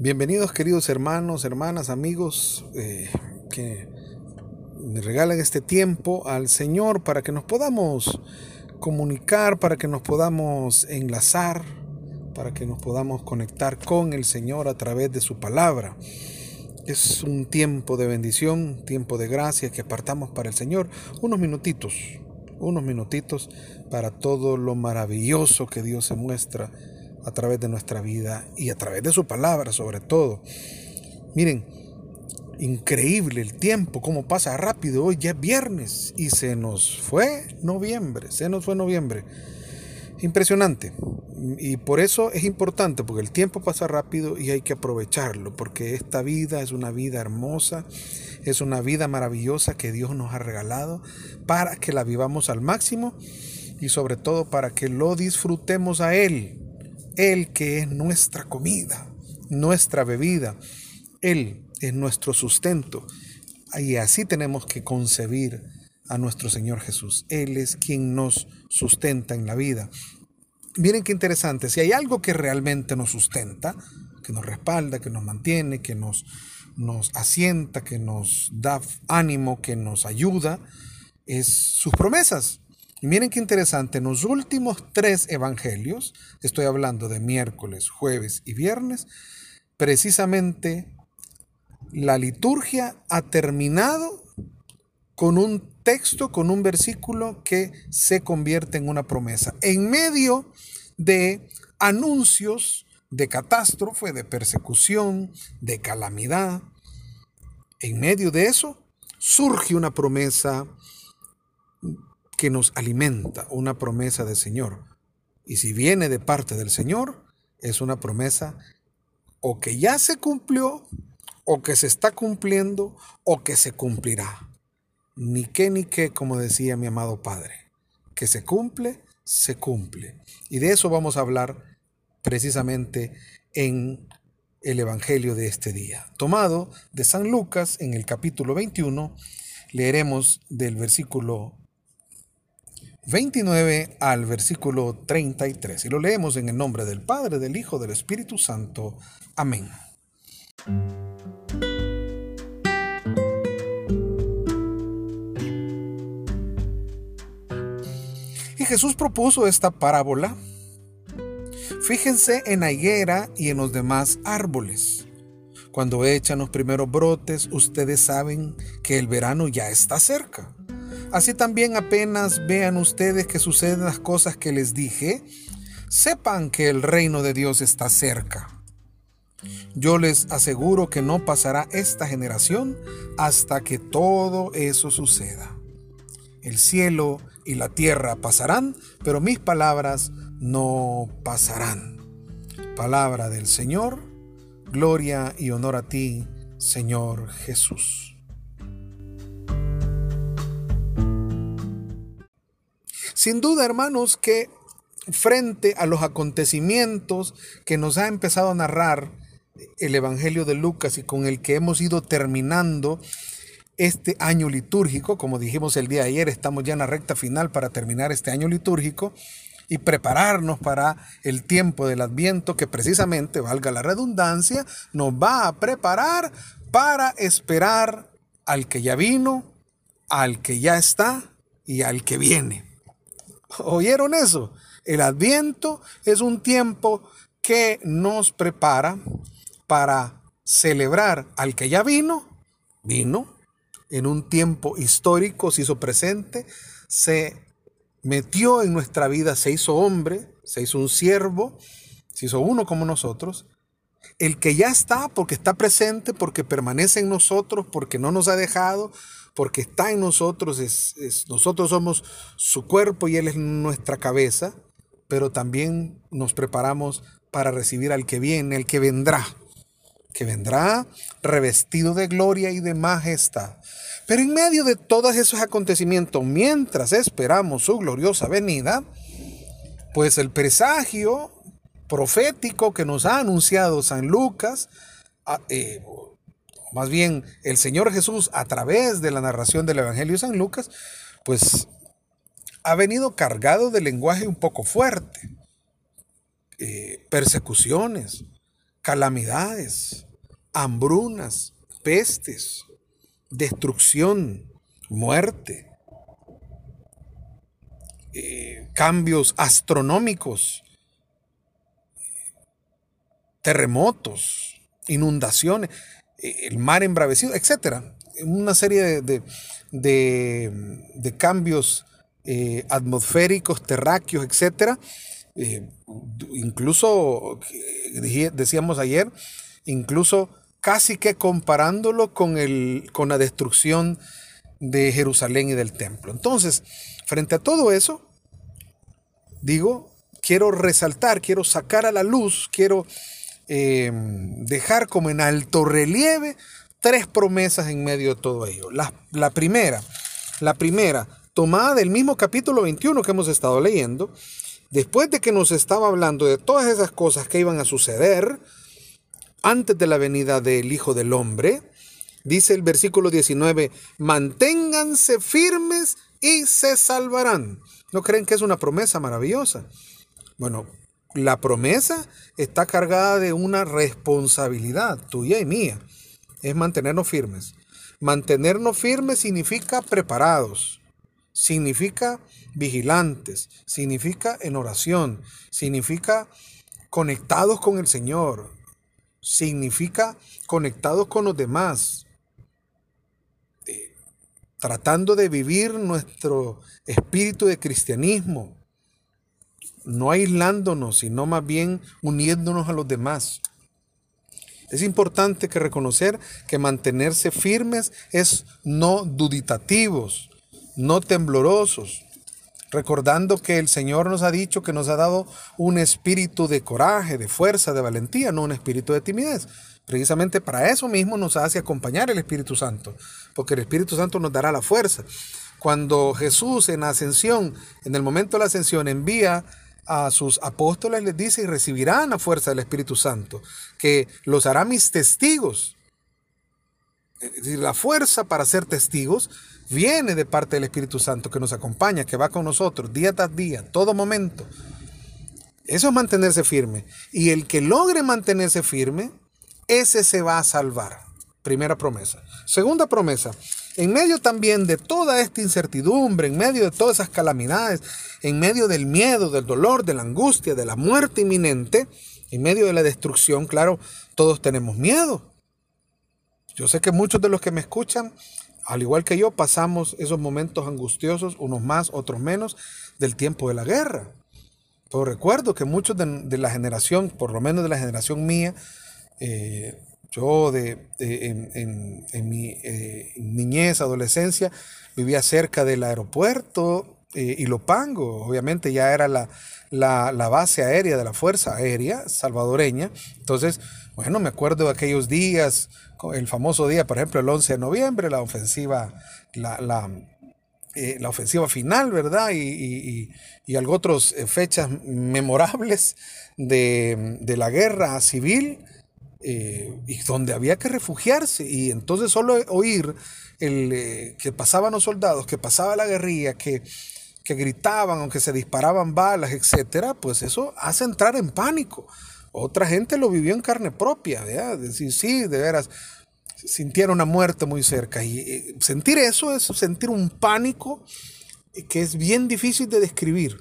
Bienvenidos queridos hermanos, hermanas, amigos eh, que me regalan este tiempo al Señor para que nos podamos comunicar, para que nos podamos enlazar, para que nos podamos conectar con el Señor a través de su palabra. Es un tiempo de bendición, tiempo de gracia que apartamos para el Señor. Unos minutitos, unos minutitos para todo lo maravilloso que Dios se muestra a través de nuestra vida y a través de su palabra sobre todo. Miren, increíble el tiempo, cómo pasa rápido. Hoy ya es viernes y se nos fue noviembre, se nos fue noviembre. Impresionante. Y por eso es importante, porque el tiempo pasa rápido y hay que aprovecharlo, porque esta vida es una vida hermosa, es una vida maravillosa que Dios nos ha regalado para que la vivamos al máximo y sobre todo para que lo disfrutemos a Él él que es nuestra comida, nuestra bebida. Él es nuestro sustento. Y así tenemos que concebir a nuestro Señor Jesús. Él es quien nos sustenta en la vida. Miren qué interesante, si hay algo que realmente nos sustenta, que nos respalda, que nos mantiene, que nos, nos asienta, que nos da ánimo, que nos ayuda, es sus promesas. Y miren qué interesante, en los últimos tres evangelios, estoy hablando de miércoles, jueves y viernes, precisamente la liturgia ha terminado con un texto, con un versículo que se convierte en una promesa. En medio de anuncios de catástrofe, de persecución, de calamidad, en medio de eso surge una promesa que nos alimenta, una promesa del Señor. Y si viene de parte del Señor, es una promesa o que ya se cumplió, o que se está cumpliendo, o que se cumplirá. Ni qué ni qué, como decía mi amado Padre. Que se cumple, se cumple. Y de eso vamos a hablar precisamente en el Evangelio de este día. Tomado de San Lucas en el capítulo 21, leeremos del versículo 29 al versículo 33. Y lo leemos en el nombre del Padre, del Hijo, del Espíritu Santo. Amén. Y Jesús propuso esta parábola. Fíjense en la higuera y en los demás árboles. Cuando echan los primeros brotes, ustedes saben que el verano ya está cerca. Así también apenas vean ustedes que suceden las cosas que les dije, sepan que el reino de Dios está cerca. Yo les aseguro que no pasará esta generación hasta que todo eso suceda. El cielo y la tierra pasarán, pero mis palabras no pasarán. Palabra del Señor, gloria y honor a ti, Señor Jesús. Sin duda, hermanos, que frente a los acontecimientos que nos ha empezado a narrar el Evangelio de Lucas y con el que hemos ido terminando este año litúrgico, como dijimos el día de ayer, estamos ya en la recta final para terminar este año litúrgico y prepararnos para el tiempo del adviento que precisamente, valga la redundancia, nos va a preparar para esperar al que ya vino, al que ya está y al que viene. ¿Oyeron eso? El adviento es un tiempo que nos prepara para celebrar al que ya vino, vino, en un tiempo histórico, se hizo presente, se metió en nuestra vida, se hizo hombre, se hizo un siervo, se hizo uno como nosotros. El que ya está porque está presente, porque permanece en nosotros, porque no nos ha dejado, porque está en nosotros, es, nosotros somos su cuerpo y Él es nuestra cabeza, pero también nos preparamos para recibir al que viene, el que vendrá, que vendrá revestido de gloria y de majestad. Pero en medio de todos esos acontecimientos, mientras esperamos su gloriosa venida, pues el presagio profético que nos ha anunciado San Lucas, ah, eh, más bien el Señor Jesús a través de la narración del Evangelio de San Lucas, pues ha venido cargado de lenguaje un poco fuerte. Eh, persecuciones, calamidades, hambrunas, pestes, destrucción, muerte, eh, cambios astronómicos, terremotos, inundaciones, el mar embravecido, etc. Una serie de, de, cambios eh, atmosféricos, terráqueos, etc. incluso, decíamos ayer, incluso casi que comparándolo con, el, con la destrucción de Jerusalén y del templo. Entonces, frente a todo eso, digo, quiero resaltar, quiero sacar a la luz, quiero eh, dejar como en alto relieve tres promesas en medio de todo ello. La, la primera, la primera, tomada del mismo capítulo 21 que hemos estado leyendo, después de que nos estaba hablando de todas esas cosas que iban a suceder, antes de la venida del Hijo del Hombre, dice el versículo 19, manténganse firmes y se salvarán. ¿No creen que es una promesa maravillosa? Bueno, la promesa está cargada de una responsabilidad tuya y mía. Es mantenernos firmes. Mantenernos firmes significa preparados, significa vigilantes, significa en oración, significa conectados con el Señor, significa conectados con los demás, eh, tratando de vivir nuestro espíritu de cristianismo, no aislándonos, sino más bien uniéndonos a los demás. Es importante que reconocer que mantenerse firmes es no duditativos, no temblorosos, recordando que el Señor nos ha dicho que nos ha dado un espíritu de coraje, de fuerza, de valentía, no un espíritu de timidez. Precisamente para eso mismo nos hace acompañar el Espíritu Santo, porque el Espíritu Santo nos dará la fuerza. Cuando Jesús en ascensión, en el momento de la ascensión, envía a sus apóstoles, les dice, y recibirán la fuerza del Espíritu Santo, que los hará mis testigos. Es la fuerza para ser testigos viene de parte del Espíritu Santo que nos acompaña, que va con nosotros día tras día, todo momento. Eso es mantenerse firme. Y el que logre mantenerse firme, ese se va a salvar. Primera promesa. Segunda promesa. En medio también de toda esta incertidumbre, en medio de todas esas calamidades, en medio del miedo, del dolor, de la angustia, de la muerte inminente, en medio de la destrucción, claro, todos tenemos miedo. Yo sé que muchos de los que me escuchan al igual que yo, pasamos esos momentos angustiosos, unos más, otros menos, del tiempo de la guerra. Pero recuerdo que muchos de, la generación, por lo menos de la generación mía, eh, yo de, en, mi eh, niñez, adolescencia, vivía cerca del aeropuerto eh, y Lopango, obviamente ya era la, la, base aérea de la Fuerza Aérea salvadoreña. Entonces, bueno, me acuerdo de aquellos días, el famoso día, por ejemplo, el 11 de noviembre, la ofensiva, la, la, eh, ofensiva final, ¿verdad? Y, y, algo otras eh, fechas memorables de, la guerra civil. Eh, y donde había que refugiarse. Y entonces solo oír el, que pasaban los soldados, que pasaba la guerrilla, que, que gritaban, aunque se disparaban balas, etcétera, pues eso hace entrar en pánico. Otra gente lo vivió en carne propia, ¿verdad? Decir, sí, de veras, sintieron una muerte muy cerca. Y eh, sentir eso es sentir un pánico que es bien difícil de describir.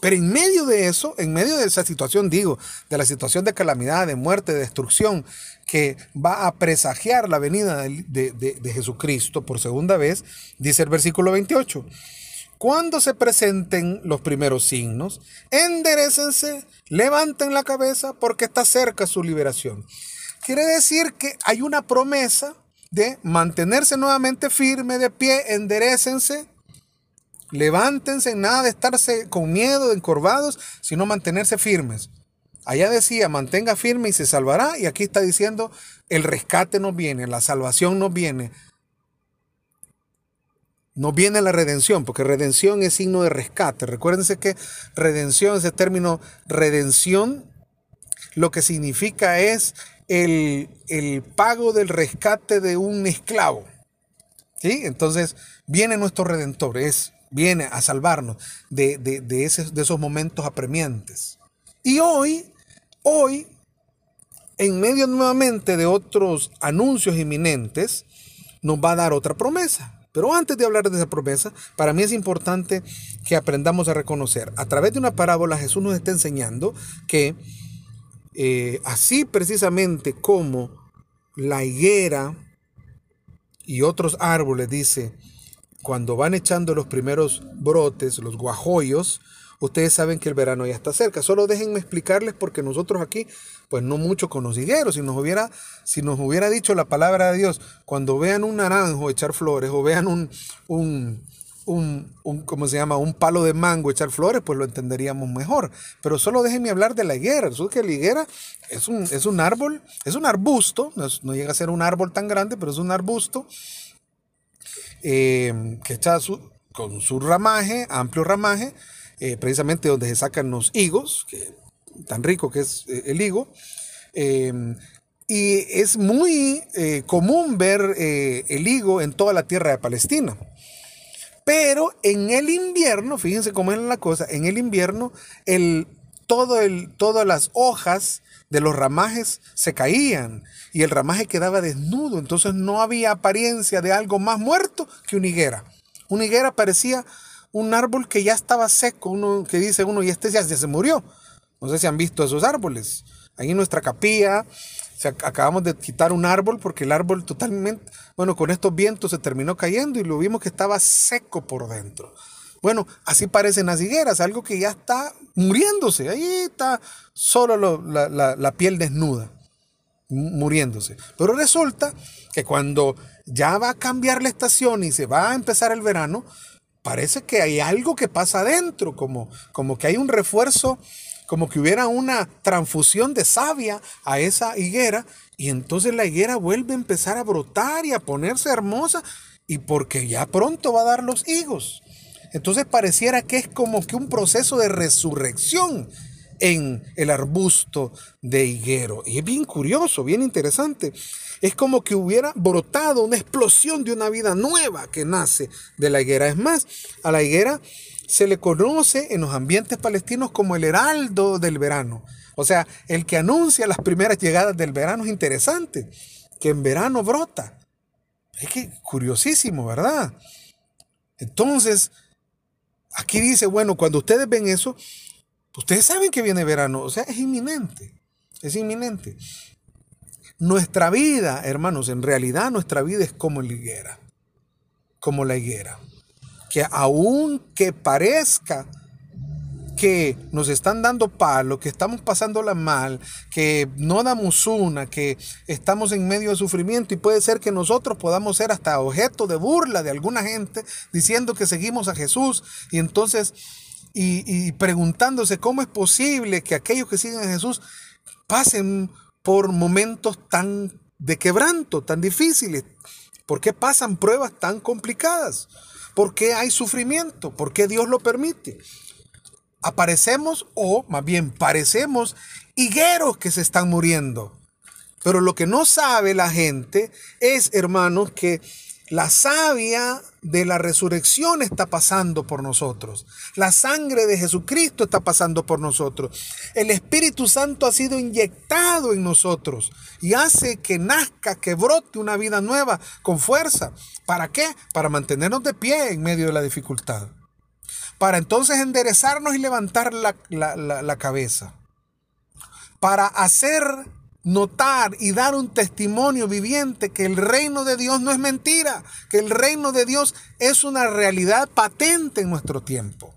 Pero en medio de eso, en medio de esa situación, digo, de la situación de calamidad, de muerte, de destrucción, que va a presagiar la venida de, de Jesucristo por segunda vez, dice el versículo 28. Cuando se presenten los primeros signos, enderecense, levanten la cabeza porque está cerca su liberación. Quiere decir que hay una promesa de mantenerse nuevamente firme, de pie, enderecense, levántense, nada de estarse con miedo, encorvados, sino mantenerse firmes. Allá decía, mantenga firme y se salvará, y aquí está diciendo, el rescate nos viene, la salvación nos viene, no viene la redención, porque redención es signo de rescate. Recuérdense que redención, ese término redención, lo que significa es el, pago del rescate de un esclavo. ¿Sí? Entonces viene nuestro redentor, es, viene a salvarnos de, de, de esos momentos apremiantes. Y hoy, hoy, en medio nuevamente de otros anuncios inminentes, nos va a dar otra promesa. Pero antes de hablar de esa promesa, para mí es importante que aprendamos a reconocer. A través de una parábola Jesús nos está enseñando que eh, así precisamente como la higuera y otros árboles, dice, cuando van echando los primeros brotes, los guajoyos, ustedes saben que el verano ya está cerca. Solo déjenme explicarles porque nosotros aquí, pues no mucho con los higueros. Si nos hubiera, si nos hubiera dicho la palabra de Dios, cuando vean un naranjo echar flores o vean un, un, un, ¿cómo se llama? Un palo de mango echar flores, pues lo entenderíamos mejor. Pero solo déjenme hablar de la higuera. Resulta que la higuera es un, es un árbol, es un arbusto, no, llega a ser un árbol tan grande, pero es un arbusto eh, que echa con su ramaje, amplio ramaje, eh, precisamente donde se sacan los higos, que, tan rico que es eh, el higo. y es muy común ver el higo en toda la tierra de Palestina. Pero en el invierno, fíjense cómo es la cosa, en el invierno el, todo el, todas las hojas de los ramajes se caían y el ramaje quedaba desnudo, entonces no había apariencia de algo más muerto que una higuera. Una higuera parecía un árbol que ya estaba seco, uno que dice uno, y este ya se murió. No sé si han visto esos árboles. Ahí en nuestra capilla acabamos de quitar un árbol porque el árbol totalmente, bueno, con estos vientos se terminó cayendo y lo vimos que estaba seco por dentro. Bueno, así parecen las higueras, algo que ya está muriéndose. Ahí está solo la, piel desnuda, muriéndose. Pero resulta que cuando ya va a cambiar la estación y se va a empezar el verano, parece que hay algo que pasa adentro, como, como que hay un refuerzo como que hubiera una transfusión de savia a esa higuera y entonces la higuera vuelve a empezar a brotar y a ponerse hermosa y porque ya pronto va a dar los higos. Entonces pareciera que es como que un proceso de resurrección en el arbusto de higuero. Y es bien curioso, bien interesante. Es como que hubiera brotado una explosión de una vida nueva que nace de la higuera. Es más, a la higuera se le conoce en los ambientes palestinos como el heraldo del verano. O sea, el que anuncia las primeras llegadas del verano es interesante, que en verano brota. Es que curiosísimo, ¿verdad? Entonces, aquí dice, bueno, cuando ustedes ven eso, ustedes saben que viene verano, o sea, es inminente, es inminente. Nuestra vida, hermanos, en realidad nuestra vida es como la higuera, como la higuera que aunque parezca que nos están dando palo, que estamos pasándola mal, que no damos una, que estamos en medio de sufrimiento y puede ser que nosotros podamos ser hasta objeto de burla de alguna gente diciendo que seguimos a Jesús y entonces y, y preguntándose cómo es posible que aquellos que siguen a Jesús pasen por momentos tan de quebranto, tan difíciles. ¿Por qué pasan pruebas tan complicadas? ¿Por qué hay sufrimiento? ¿Por qué Dios lo permite? Aparecemos o más bien parecemos higueros que se están muriendo. Pero lo que no sabe la gente es, hermanos, que la savia de la resurrección está pasando por nosotros. La sangre de Jesucristo está pasando por nosotros. El Espíritu Santo ha sido inyectado en nosotros y hace que nazca, que brote una vida nueva con fuerza. ¿Para qué? Para mantenernos de pie en medio de la dificultad. Para entonces enderezarnos y levantar la, la cabeza. Para hacer notar y dar un testimonio viviente que el reino de Dios no es mentira, que el reino de Dios es una realidad patente en nuestro tiempo.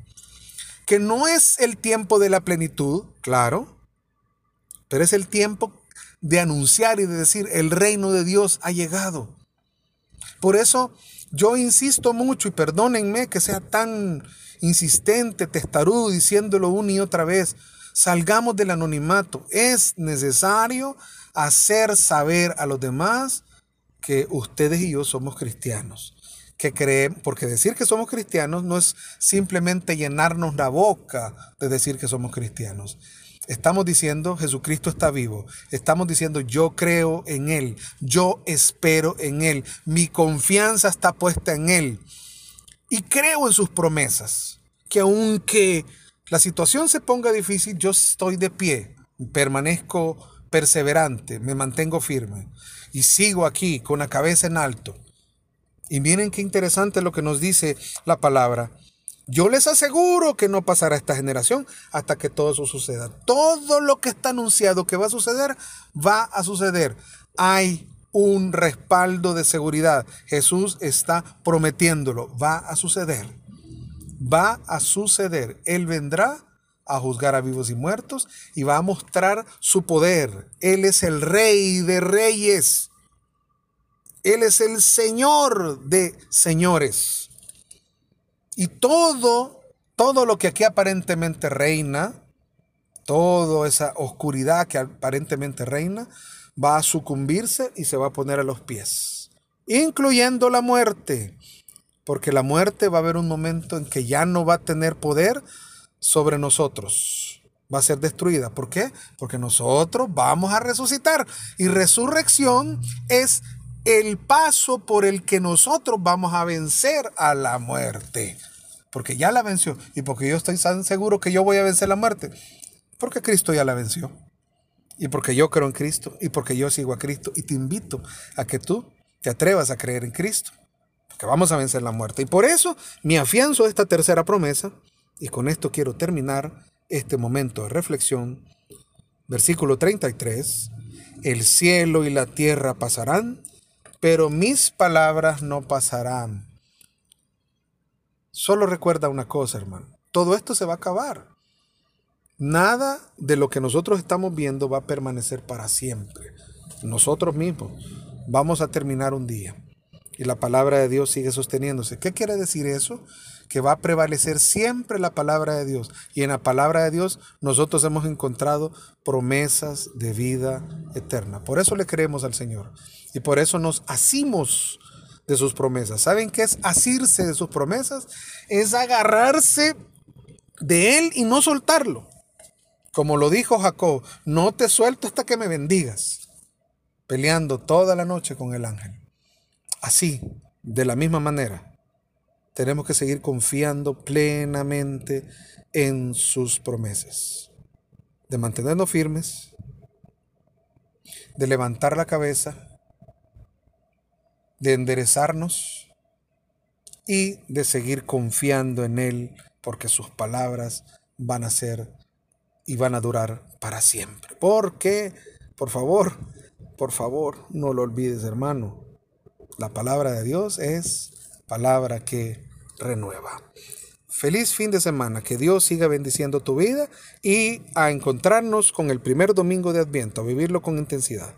Que no es el tiempo de la plenitud, claro, pero es el tiempo de anunciar y de decir, el reino de Dios ha llegado. Por eso yo insisto mucho y perdónenme que sea tan insistente, testarudo, diciéndolo una y otra vez, Salgamos del anonimato. Es necesario hacer saber a los demás que ustedes y yo somos cristianos. Que creen, porque decir que somos cristianos no es simplemente llenarnos la boca de decir que somos cristianos. Estamos diciendo Jesucristo está vivo. Estamos diciendo yo creo en Él. Yo espero en Él. Mi confianza está puesta en Él. Y creo en sus promesas. Que aunque la situación se ponga difícil, yo estoy de pie, permanezco perseverante, me mantengo firme y sigo aquí con la cabeza en alto. Y miren qué interesante lo que nos dice la palabra. Yo les aseguro que no pasará esta generación hasta que todo eso suceda. Todo lo que está anunciado que va a suceder, va a suceder. Hay un respaldo de seguridad. Jesús está prometiéndolo. Va a suceder. Va a suceder. Él vendrá a juzgar a vivos y muertos y va a mostrar su poder. Él es el rey de reyes. Él es el señor de señores. Y todo, todo lo que aquí aparentemente reina, toda esa oscuridad que aparentemente reina, va a sucumbirse y se va a poner a los pies, incluyendo la muerte, porque la muerte va a haber un momento en que ya no va a tener poder sobre nosotros. Va a ser destruida. ¿Por qué? Porque nosotros vamos a resucitar. Y resurrección es el paso por el que nosotros vamos a vencer a la muerte. Porque ya la venció. Y porque yo estoy tan seguro que yo voy a vencer la muerte. Porque Cristo ya la venció. Y porque yo creo en Cristo. Y porque yo sigo a Cristo. Y te invito a que tú te atrevas a creer en Cristo. Porque vamos a vencer la muerte. Y por eso me afianzo a esta tercera promesa. Y con esto quiero terminar este momento de reflexión. Versículo 33. El cielo y la tierra pasarán, pero mis palabras no pasarán. Solo recuerda una cosa, hermano. Todo esto se va a acabar. Nada de lo que nosotros estamos viendo va a permanecer para siempre. Nosotros mismos vamos a terminar un día. Y la palabra de Dios sigue sosteniéndose. ¿Qué quiere decir eso? Que va a prevalecer siempre la palabra de Dios. Y en la palabra de Dios nosotros hemos encontrado promesas de vida eterna. Por eso le creemos al Señor. Y por eso nos asimos de sus promesas. ¿Saben qué es asirse de sus promesas? Es agarrarse de Él y no soltarlo. Como lo dijo Jacob, no te suelto hasta que me bendigas. Peleando toda la noche con el ángel. Así, de la misma manera, tenemos que seguir confiando plenamente en sus promesas. De mantenernos firmes, de levantar la cabeza de enderezarnos y de seguir confiando en Él, porque sus palabras van a ser y van a durar para siempre. Porque, por favor, por favor, no lo olvides, hermano. La palabra de Dios es palabra que renueva. Feliz fin de semana, que Dios siga bendiciendo tu vida y a encontrarnos con el primer domingo de Adviento, a vivirlo con intensidad.